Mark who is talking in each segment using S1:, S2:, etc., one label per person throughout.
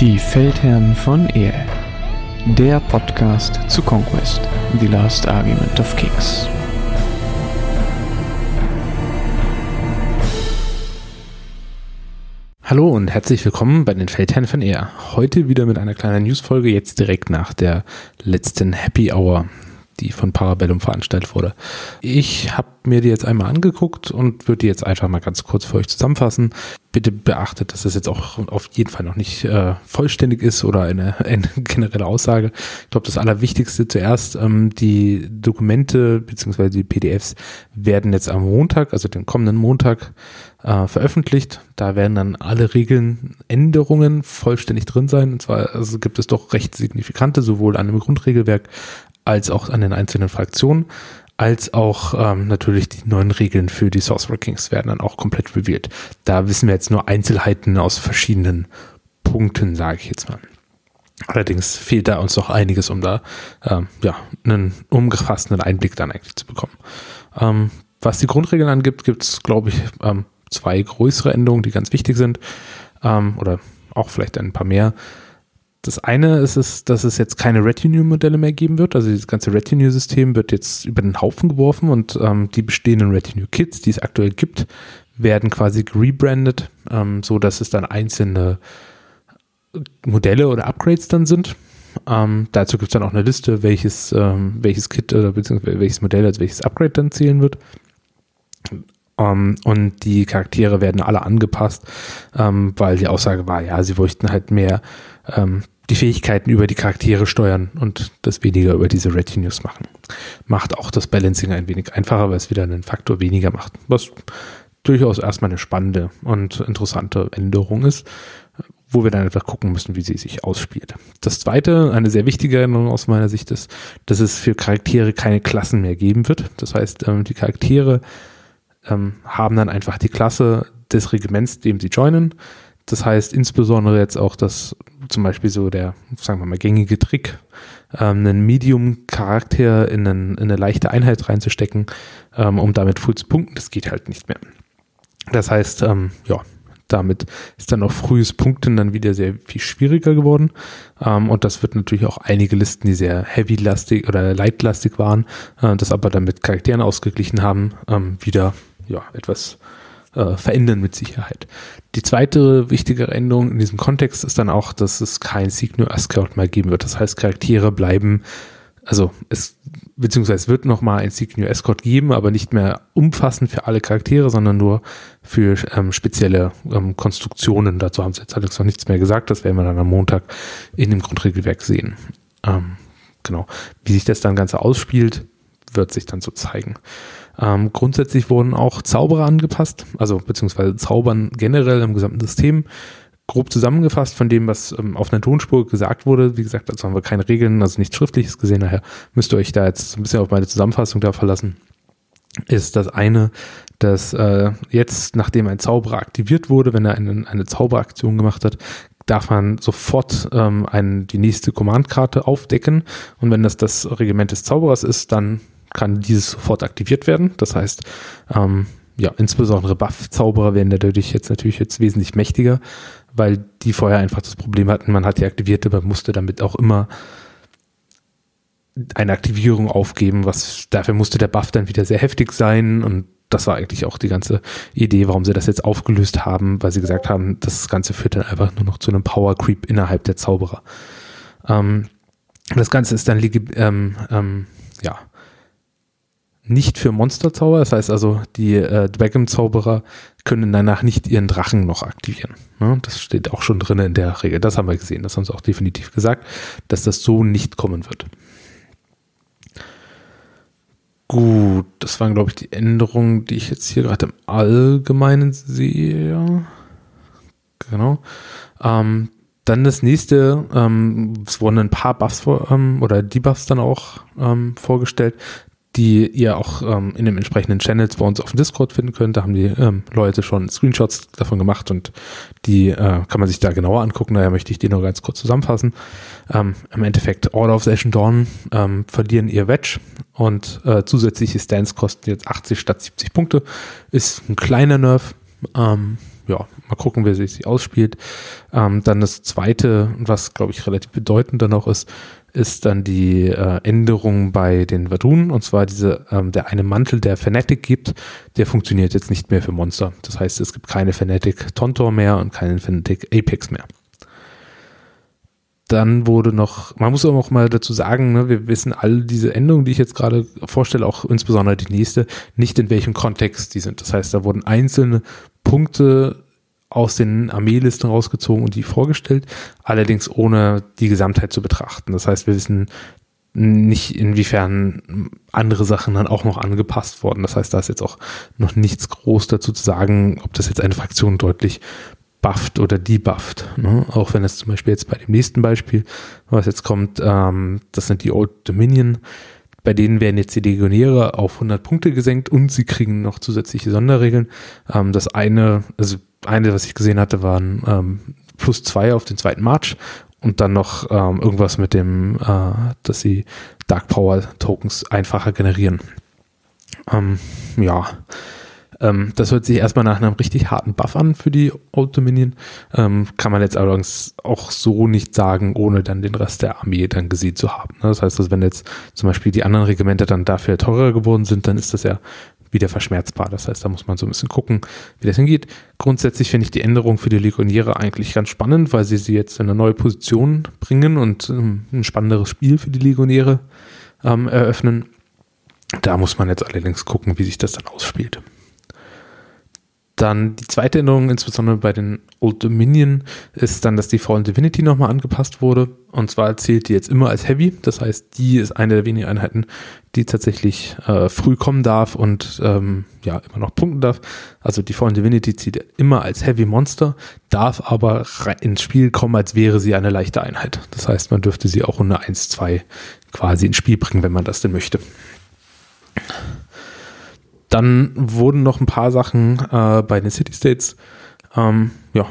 S1: Die Feldherren von Ehe. Der Podcast zu Conquest, The Last Argument of Kings.
S2: Hallo und herzlich willkommen bei den Feldherren von Ehe. Heute wieder mit einer kleinen Newsfolge, jetzt direkt nach der letzten Happy Hour die von Parabellum veranstaltet wurde. Ich habe mir die jetzt einmal angeguckt und würde die jetzt einfach mal ganz kurz für euch zusammenfassen. Bitte beachtet, dass das jetzt auch auf jeden Fall noch nicht äh, vollständig ist oder eine, eine generelle Aussage. Ich glaube, das Allerwichtigste zuerst, ähm, die Dokumente bzw. die PDFs werden jetzt am Montag, also den kommenden Montag, äh, veröffentlicht. Da werden dann alle Regeln, Änderungen vollständig drin sein. Und zwar also gibt es doch recht signifikante, sowohl an dem Grundregelwerk als auch an den einzelnen Fraktionen, als auch ähm, natürlich die neuen Regeln für die Sorcerer Kings werden dann auch komplett revealed. Da wissen wir jetzt nur Einzelheiten aus verschiedenen Punkten, sage ich jetzt mal. Allerdings fehlt da uns noch einiges, um da ähm, ja, einen umgefassten Einblick dann eigentlich zu bekommen. Ähm, was die Grundregeln angibt, gibt es, glaube ich, ähm, zwei größere Änderungen, die ganz wichtig sind. Ähm, oder auch vielleicht ein paar mehr. Das eine ist es, dass es jetzt keine Retinue-Modelle mehr geben wird. Also das ganze Retinue-System wird jetzt über den Haufen geworfen und ähm, die bestehenden Retinue-Kits, die es aktuell gibt, werden quasi rebrandet, ähm, so dass es dann einzelne Modelle oder Upgrades dann sind. Ähm, dazu gibt es dann auch eine Liste, welches, ähm, welches Kit oder beziehungsweise welches Modell als welches Upgrade dann zählen wird. Um, ähm, und die Charaktere werden alle angepasst, ähm, weil die Aussage war, ja, sie wollten halt mehr ähm, die Fähigkeiten über die Charaktere steuern und das weniger über diese Retinues machen. Macht auch das Balancing ein wenig einfacher, weil es wieder einen Faktor weniger macht. Was durchaus erstmal eine spannende und interessante Änderung ist, wo wir dann einfach gucken müssen, wie sie sich ausspielt. Das zweite, eine sehr wichtige Änderung aus meiner Sicht ist, dass es für Charaktere keine Klassen mehr geben wird. Das heißt, ähm, die Charaktere ähm, haben dann einfach die Klasse des Regiments, dem sie joinen. Das heißt insbesondere jetzt auch, dass zum Beispiel so der, sagen wir mal, gängige Trick, ähm, einen Medium-Charakter in, in, eine leichte Einheit reinzustecken, ähm, um damit full zu punkten, das geht halt nicht mehr. Das heißt, ähm, ja, damit ist dann auch frühes Punkten dann wieder sehr viel schwieriger geworden. Ähm, und das wird natürlich auch einige Listen, die sehr heavy-lastig oder light-lastig waren, äh, das aber dann mit Charakteren ausgeglichen haben, ähm, wieder ja, etwas äh, verändern mit Sicherheit. Die zweite wichtige Änderung in diesem Kontext ist dann auch, dass es kein Signal Escort mehr geben wird. Das heißt, Charaktere bleiben, also es, beziehungsweise wird nochmal ein Signal Escort geben, aber nicht mehr umfassend für alle Charaktere, sondern nur für ähm, spezielle ähm, Konstruktionen. Dazu haben sie jetzt allerdings noch nichts mehr gesagt. Das werden wir dann am Montag in dem Grundregelwerk sehen. Ähm, genau. Wie sich das dann Ganze ausspielt, wird sich dann so zeigen. Ähm, grundsätzlich wurden auch Zauberer angepasst, also beziehungsweise Zaubern generell im gesamten System. Grob zusammengefasst von dem, was ähm, auf einer Tonspur gesagt wurde. Wie gesagt, dazu haben wir keine Regeln, also nichts Schriftliches gesehen. Daher müsst ihr euch da jetzt ein bisschen auf meine Zusammenfassung da verlassen. Ist das eine, dass äh, jetzt, nachdem ein Zauberer aktiviert wurde, wenn er eine, eine Zauberaktion gemacht hat, darf man sofort ähm, ein, die nächste Command-Karte aufdecken. Und wenn das das Regiment des Zauberers ist, dann kann dieses sofort aktiviert werden. Das heißt, ähm, ja, insbesondere Buff-Zauberer werden dadurch jetzt natürlich jetzt wesentlich mächtiger, weil die vorher einfach das Problem hatten, man hat die aktivierte, man musste damit auch immer eine Aktivierung aufgeben, was dafür musste der Buff dann wieder sehr heftig sein und das war eigentlich auch die ganze Idee, warum sie das jetzt aufgelöst haben, weil sie gesagt haben, das Ganze führt dann einfach nur noch zu einem Power Creep innerhalb der Zauberer. Ähm, das Ganze ist dann ähm, ähm, ja nicht für Monsterzauber. Das heißt also, die äh, Dragon-Zauberer können danach nicht ihren Drachen noch aktivieren. Ne? Das steht auch schon drin in der Regel. Das haben wir gesehen. Das haben sie auch definitiv gesagt, dass das so nicht kommen wird. Gut, das waren, glaube ich, die Änderungen, die ich jetzt hier gerade im Allgemeinen sehe. Genau. Ähm, dann das nächste, ähm, es wurden ein paar Buffs vor, ähm, oder Debuffs dann auch ähm, vorgestellt die ihr auch ähm, in den entsprechenden Channels bei uns auf dem Discord finden könnt. Da haben die ähm, Leute schon Screenshots davon gemacht und die äh, kann man sich da genauer angucken. Daher möchte ich die nur ganz kurz zusammenfassen. Ähm, Im Endeffekt, Order of Session Dawn ähm, verlieren ihr Wedge und äh, zusätzliche Stands kosten jetzt 80 statt 70 Punkte. Ist ein kleiner Nerf. Ja, mal gucken, wer sich sie ausspielt. Ähm, dann das zweite, was glaube ich relativ bedeutend dann auch ist, ist dann die äh, Änderung bei den Vadun und zwar diese, ähm, der eine Mantel, der Fanatic gibt, der funktioniert jetzt nicht mehr für Monster. Das heißt, es gibt keine Fanatic Tontor mehr und keinen Fanatic Apex mehr. Dann wurde noch, man muss auch mal dazu sagen, ne, wir wissen all diese Änderungen, die ich jetzt gerade vorstelle, auch insbesondere die nächste, nicht in welchem Kontext die sind. Das heißt, da wurden einzelne Punkte aus den Armeelisten rausgezogen und die vorgestellt, allerdings ohne die Gesamtheit zu betrachten. Das heißt, wir wissen nicht, inwiefern andere Sachen dann auch noch angepasst wurden. Das heißt, da ist jetzt auch noch nichts groß dazu zu sagen, ob das jetzt eine Fraktion deutlich bufft oder debufft. Ne? Auch wenn es zum Beispiel jetzt bei dem nächsten Beispiel, was jetzt kommt, ähm, das sind die Old Dominion, bei denen werden jetzt die Legionäre auf 100 Punkte gesenkt und sie kriegen noch zusätzliche Sonderregeln. Ähm, das eine, also eine, was ich gesehen hatte, waren ähm, plus zwei auf den zweiten March und dann noch ähm, irgendwas mit dem, äh, dass sie Dark Power Tokens einfacher generieren. Ähm, ja, ähm, das hört sich erstmal nach einem richtig harten Buff an für die Old Dominion. Ähm, kann man jetzt allerdings auch so nicht sagen, ohne dann den Rest der Armee dann gesehen zu haben. Ne? Das heißt, dass wenn jetzt zum Beispiel die anderen Regimente dann dafür teurer geworden sind, dann ist das ja wieder verschmerzbar. Das heißt, da muss man so ein bisschen gucken, wie das hingeht. Grundsätzlich finde ich die Änderung für die Legionäre eigentlich ganz spannend, weil sie sie jetzt in eine neue Position bringen und ähm, ein spannenderes Spiel für die Legionäre ähm, eröffnen. Da muss man jetzt allerdings gucken, wie sich das dann ausspielt. Dann die zweite Änderung, insbesondere bei den Old Dominion, ist dann, dass die Fallen Divinity nochmal angepasst wurde. Und zwar zählt die jetzt immer als Heavy. Das heißt, die ist eine der wenigen Einheiten, die tatsächlich äh, früh kommen darf und ähm, ja immer noch punkten darf. Also die Fallen Divinity zählt immer als Heavy Monster, darf aber ins Spiel kommen, als wäre sie eine leichte Einheit. Das heißt, man dürfte sie auch unter 1-2 quasi ins Spiel bringen, wenn man das denn möchte. Dann wurden noch ein paar Sachen äh, bei den City States ähm, ja,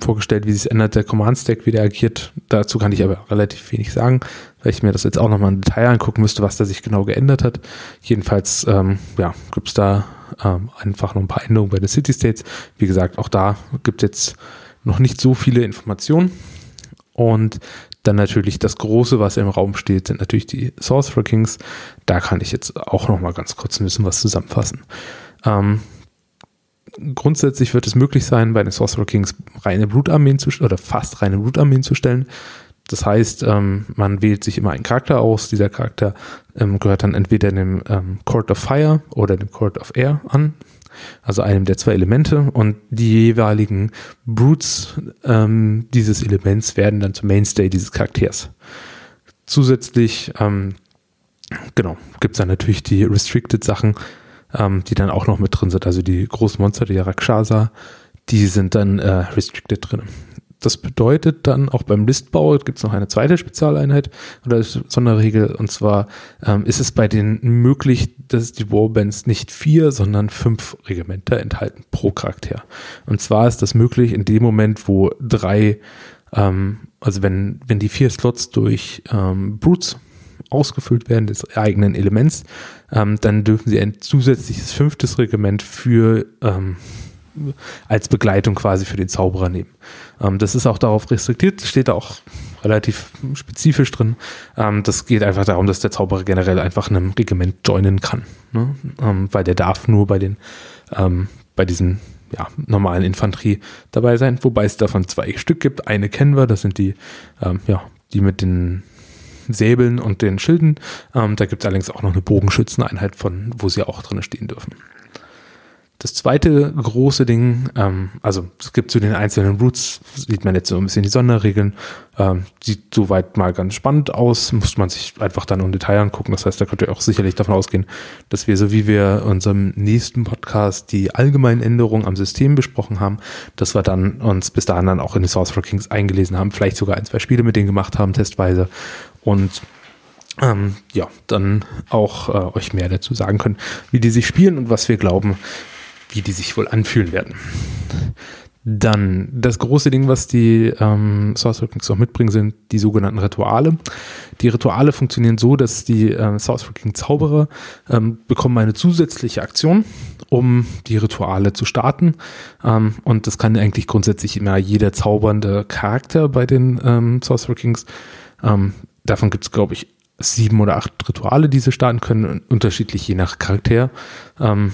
S2: vorgestellt, wie sich ändert, der Command-Stack, wie der agiert. Dazu kann ich aber relativ wenig sagen, weil ich mir das jetzt auch nochmal im Detail angucken müsste, was da sich genau geändert hat. Jedenfalls ähm, ja, gibt es da ähm, einfach noch ein paar Änderungen bei den City States. Wie gesagt, auch da gibt es jetzt noch nicht so viele Informationen. Und dann natürlich das Große, was im Raum steht, sind natürlich die Sorcerer Kings. Da kann ich jetzt auch noch mal ganz kurz ein bisschen was zusammenfassen. Ähm, grundsätzlich wird es möglich sein, bei den Sorcerer Kings reine Blutarmeen zu oder fast reine Blutarmeen zu stellen. Das heißt, ähm, man wählt sich immer einen Charakter aus. Dieser Charakter ähm, gehört dann entweder dem ähm, Court of Fire oder dem Court of Air an also einem der zwei Elemente und die jeweiligen Brutes ähm, dieses Elements werden dann zum Mainstay dieses Charakters. Zusätzlich, ähm, genau, gibt es dann natürlich die Restricted Sachen, ähm, die dann auch noch mit drin sind, also die großen Monster, die Rakshasa, die sind dann äh, Restricted drin. Das bedeutet dann auch beim Listbau gibt es noch eine zweite Spezialeinheit oder Sonderregel und zwar ähm, ist es bei denen möglich, dass die Warbands nicht vier, sondern fünf Regimenter enthalten pro Charakter. Und zwar ist das möglich in dem Moment, wo drei, ähm, also wenn, wenn die vier Slots durch ähm, Brutes ausgefüllt werden des eigenen Elements, ähm, dann dürfen sie ein zusätzliches fünftes Regiment für ähm, als Begleitung quasi für den Zauberer nehmen. Ähm, das ist auch darauf restriktiert, steht auch relativ spezifisch drin. Ähm, das geht einfach darum, dass der Zauberer generell einfach einem Regiment joinen kann, ne? ähm, weil der darf nur bei den ähm, bei diesen ja, normalen Infanterie dabei sein, wobei es davon zwei Stück gibt. Eine kennen wir, das sind die, ähm, ja, die mit den Säbeln und den Schilden. Ähm, da gibt es allerdings auch noch eine Bogenschützeneinheit von, wo sie auch drin stehen dürfen. Das zweite große Ding, ähm, also es gibt zu den einzelnen Roots, sieht man jetzt so ein bisschen die Sonderregeln, ähm, sieht soweit mal ganz spannend aus, muss man sich einfach dann im Detail angucken. Das heißt, da könnt ihr auch sicherlich davon ausgehen, dass wir, so wie wir unserem nächsten Podcast die allgemeinen Änderungen am System besprochen haben, dass wir dann uns bis dahin dann auch in die Source for Kings eingelesen haben, vielleicht sogar ein, zwei Spiele mit denen gemacht haben, testweise. Und ähm, ja, dann auch äh, euch mehr dazu sagen können, wie die sich spielen und was wir glauben, wie die sich wohl anfühlen werden. Dann das große Ding, was die ähm, Source Workings auch mitbringen, sind die sogenannten Rituale. Die Rituale funktionieren so, dass die ähm, Source Working Zauberer ähm, bekommen eine zusätzliche Aktion, um die Rituale zu starten. Ähm, und das kann eigentlich grundsätzlich immer jeder zaubernde Charakter bei den ähm, Source Workings. Ähm, davon gibt es, glaube ich, sieben oder acht Rituale, die sie starten können, unterschiedlich je nach Charakter. Ähm,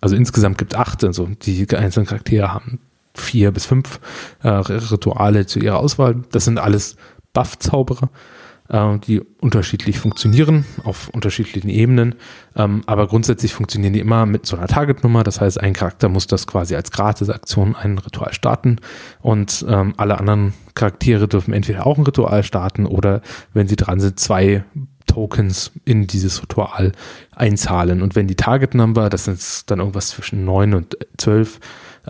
S2: also insgesamt gibt es acht, also die einzelnen Charaktere haben vier bis fünf äh, Rituale zu ihrer Auswahl. Das sind alles Buff-Zauberer, äh, die unterschiedlich funktionieren auf unterschiedlichen Ebenen. Ähm, aber grundsätzlich funktionieren die immer mit so einer Target-Nummer. Das heißt, ein Charakter muss das quasi als Gratis-Aktion ein Ritual starten und ähm, alle anderen Charaktere dürfen entweder auch ein Ritual starten oder, wenn sie dran sind, zwei Tokens in dieses Ritual einzahlen. Und wenn die Target Number, das ist dann irgendwas zwischen 9 und 12,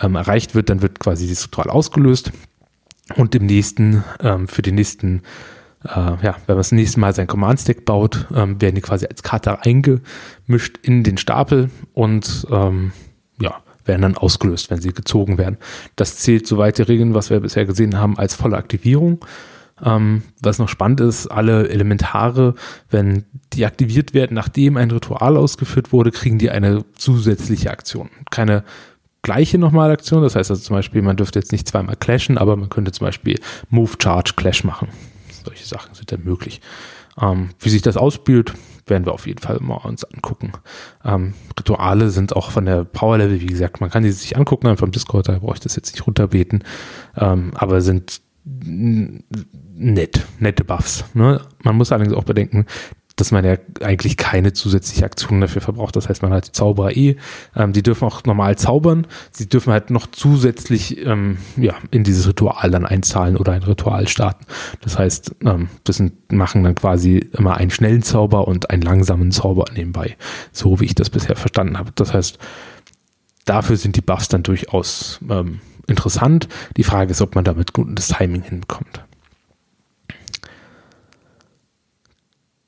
S2: ähm, erreicht wird, dann wird quasi dieses Ritual ausgelöst. Und im nächsten, ähm, für den nächsten, äh, ja, wenn man das nächste Mal sein Command-Stack baut, ähm, werden die quasi als Karte eingemischt in den Stapel und ähm, ja, werden dann ausgelöst, wenn sie gezogen werden. Das zählt, soweit die Regeln, was wir bisher gesehen haben, als volle Aktivierung. Ähm, was noch spannend ist, alle Elementare, wenn die aktiviert werden, nachdem ein Ritual ausgeführt wurde, kriegen die eine zusätzliche Aktion. Keine gleiche nochmal Aktion. Das heißt also zum Beispiel, man dürfte jetzt nicht zweimal clashen, aber man könnte zum Beispiel Move, Charge, Clash machen. Solche Sachen sind dann möglich. Ähm, wie sich das ausspielt, werden wir auf jeden Fall mal uns angucken. Ähm, Rituale sind auch von der Power Level, wie gesagt, man kann die sich angucken, einfach im Discord, da brauche ich das jetzt nicht runterbeten, ähm, aber sind nett, nette Buffs. Ne? Man muss allerdings auch bedenken, dass man ja eigentlich keine zusätzliche Aktion dafür verbraucht. Das heißt, man hat die Zauberer eh, ähm, die dürfen auch normal zaubern, sie dürfen halt noch zusätzlich ähm, ja, in dieses Ritual dann einzahlen oder ein Ritual starten. Das heißt, ähm, das sind, machen dann quasi immer einen schnellen Zauber und einen langsamen Zauber nebenbei, so wie ich das bisher verstanden habe. Das heißt, dafür sind die Buffs dann durchaus ähm, interessant. Die Frage ist, ob man damit gutes Timing hinbekommt.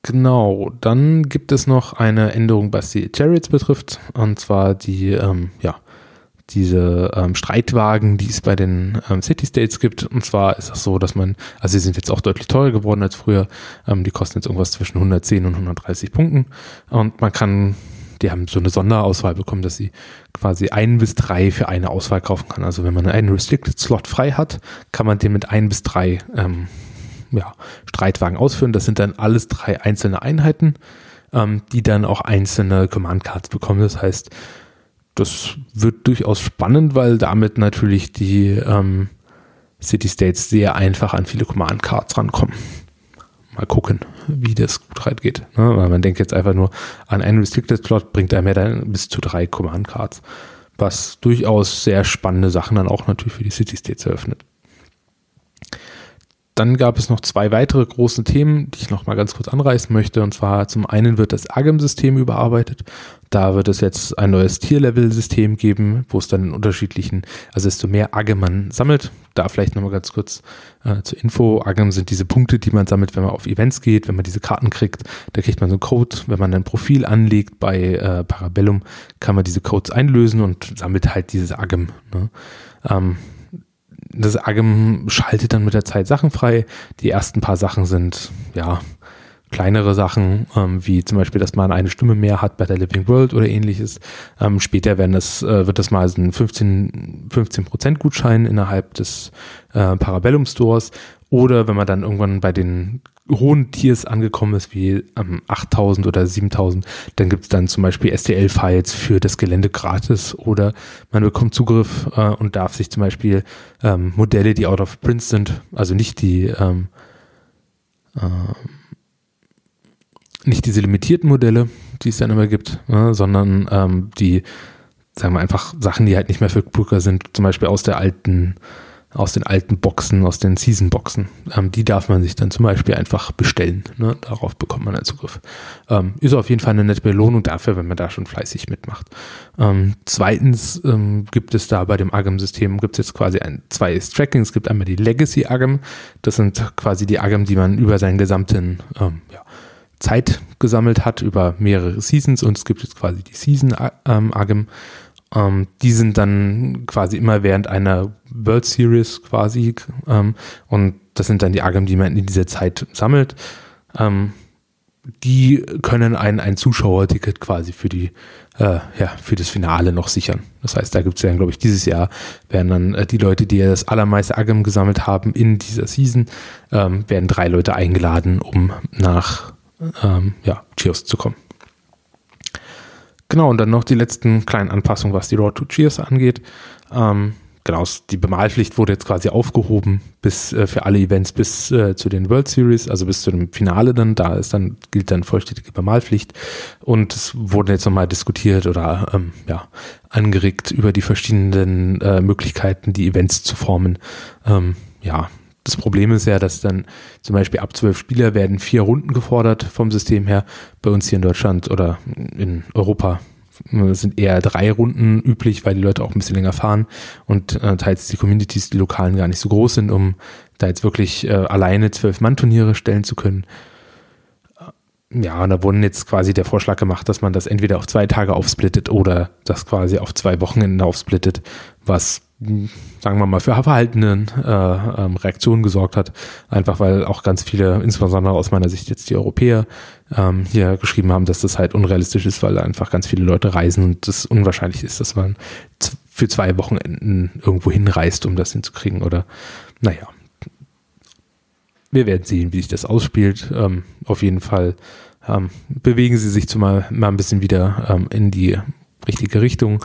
S2: Genau, dann gibt es noch eine Änderung, was die Chariots betrifft, und zwar die, ähm, ja, diese ähm, Streitwagen, die es bei den ähm, City States gibt. Und zwar ist das so, dass man, also sie sind jetzt auch deutlich teurer geworden als früher. Ähm, die kosten jetzt irgendwas zwischen 110 und 130 Punkten. Und man kann, die haben so eine Sonderauswahl bekommen, dass sie quasi ein bis drei für eine Auswahl kaufen kann. Also wenn man einen Restricted Slot frei hat, kann man den mit ein bis drei ähm, ja, Streitwagen ausführen. Das sind dann alles drei einzelne Einheiten, ähm, die dann auch einzelne Command Cards bekommen. Das heißt, das wird durchaus spannend, weil damit natürlich die ähm, City States sehr einfach an viele Command Cards rankommen. Mal gucken, wie das gut reingeht. Ne? Weil man denkt jetzt einfach nur an einen Restricted Slot, bringt er mehr dann bis zu drei Command Cards. Was durchaus sehr spannende Sachen dann auch natürlich für die City States eröffnet. Dann gab es noch zwei weitere große Themen, die ich noch mal ganz kurz anreißen möchte. Und zwar zum einen wird das AGEM-System überarbeitet. Da wird es jetzt ein neues Tier-Level-System geben, wo es dann in unterschiedlichen, also desto mehr AGEM man sammelt. Da vielleicht noch mal ganz kurz äh, zur Info. AGEM sind diese Punkte, die man sammelt, wenn man auf Events geht, wenn man diese Karten kriegt. Da kriegt man so einen Code. Wenn man ein Profil anlegt bei äh, Parabellum, kann man diese Codes einlösen und sammelt halt dieses AGEM. Ne? Ähm, das Agem schaltet dann mit der Zeit Sachen frei. Die ersten paar Sachen sind, ja, kleinere Sachen, ähm, wie zum Beispiel, dass man eine Stimme mehr hat bei der Living World oder ähnliches. Ähm, später werden das, äh, wird das mal so ein 15, 15% Gutschein innerhalb des äh, Parabellum Stores. Oder wenn man dann irgendwann bei den hohen Tiers angekommen ist, wie ähm, 8000 oder 7000, dann gibt es dann zum Beispiel STL-Files für das Gelände gratis oder man bekommt Zugriff äh, und darf sich zum Beispiel ähm, Modelle, die out of print sind, also nicht die ähm, äh, nicht diese limitierten Modelle, die es dann immer gibt, äh, sondern ähm, die, sagen wir einfach Sachen, die halt nicht mehr verfügbar sind, zum Beispiel aus der alten aus den alten Boxen, aus den Season-Boxen. Ähm, die darf man sich dann zum Beispiel einfach bestellen. Ne? Darauf bekommt man einen Zugriff. Ähm, ist auf jeden Fall eine nette Belohnung dafür, wenn man da schon fleißig mitmacht. Ähm, zweitens ähm, gibt es da bei dem Agam-System gibt es jetzt quasi ein, zwei Trackings. Es gibt einmal die Legacy Agam. Das sind quasi die Agam, die man über seinen gesamten ähm, ja, Zeit gesammelt hat, über mehrere Seasons. Und es gibt jetzt quasi die Season Agam. Ähm, die sind dann quasi immer während einer World Series quasi. Ähm, und das sind dann die Agam, die man in dieser Zeit sammelt. Ähm, die können ein, ein Zuschauerticket quasi für die äh, ja, für das Finale noch sichern. Das heißt, da gibt es ja, glaube ich, dieses Jahr werden dann äh, die Leute, die ja das allermeiste Agam gesammelt haben in dieser Season, ähm, werden drei Leute eingeladen, um nach ähm, ja, Cheers zu kommen. Genau, und dann noch die letzten kleinen Anpassungen, was die Road to Cheers angeht. Ähm, genau, die Bemalpflicht wurde jetzt quasi aufgehoben bis äh, für alle Events bis äh, zu den World Series, also bis zu dem Finale dann. Da ist dann gilt dann vollständige Bemalpflicht und es wurde jetzt nochmal diskutiert oder ähm, ja angeregt über die verschiedenen äh, Möglichkeiten, die Events zu formen. Ähm, ja, das Problem ist ja, dass dann zum Beispiel ab zwölf Spieler werden vier Runden gefordert vom System her. Bei uns hier in Deutschland oder in Europa sind eher drei Runden üblich, weil die Leute auch ein bisschen länger fahren und äh, teils die Communities, die lokalen gar nicht so groß sind, um da jetzt wirklich äh, alleine zwölf Mann-Turniere stellen zu können. Ja, und da wurden jetzt quasi der Vorschlag gemacht, dass man das entweder auf zwei Tage aufsplittet oder das quasi auf zwei Wochenenden aufsplittet, was sagen wir mal, für verhaltenen äh, ähm, Reaktionen gesorgt hat. Einfach weil auch ganz viele, insbesondere aus meiner Sicht jetzt die Europäer, ähm, hier geschrieben haben, dass das halt unrealistisch ist, weil einfach ganz viele Leute reisen und es unwahrscheinlich ist, dass man für zwei Wochenenden irgendwo hinreist, um das hinzukriegen. Oder naja. Wir werden sehen, wie sich das ausspielt. Ähm, auf jeden Fall ähm, bewegen sie sich zumal mal ein bisschen wieder ähm, in die richtige Richtung.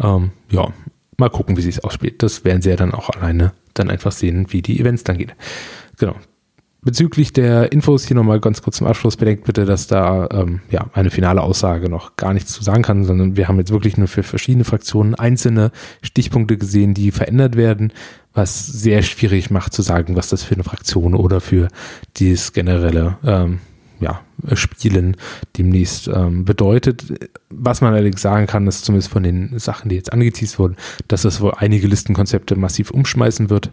S2: Ähm, ja, mal gucken, wie sich es ausspielt. Das werden sie ja dann auch alleine dann einfach sehen, wie die Events dann gehen. Genau. Bezüglich der Infos hier nochmal ganz kurz zum Abschluss. Bedenkt bitte, dass da ähm, ja eine finale Aussage noch gar nichts zu sagen kann, sondern wir haben jetzt wirklich nur für verschiedene Fraktionen einzelne Stichpunkte gesehen, die verändert werden, was sehr schwierig macht zu sagen, was das für eine Fraktion oder für dieses generelle ähm, ja, Spielen demnächst ähm, bedeutet. Was man allerdings sagen kann, ist zumindest von den Sachen, die jetzt angeteased wurden, dass das wohl einige Listenkonzepte massiv umschmeißen wird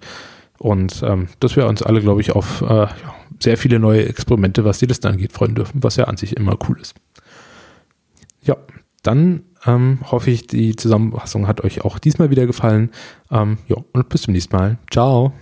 S2: und ähm, dass wir uns alle, glaube ich, auf äh, ja, sehr viele neue Experimente, was die Liste angeht, freuen dürfen, was ja an sich immer cool ist. Ja, dann ähm, hoffe ich, die Zusammenfassung hat euch auch diesmal wieder gefallen. Ähm, ja, und bis zum nächsten Mal. Ciao.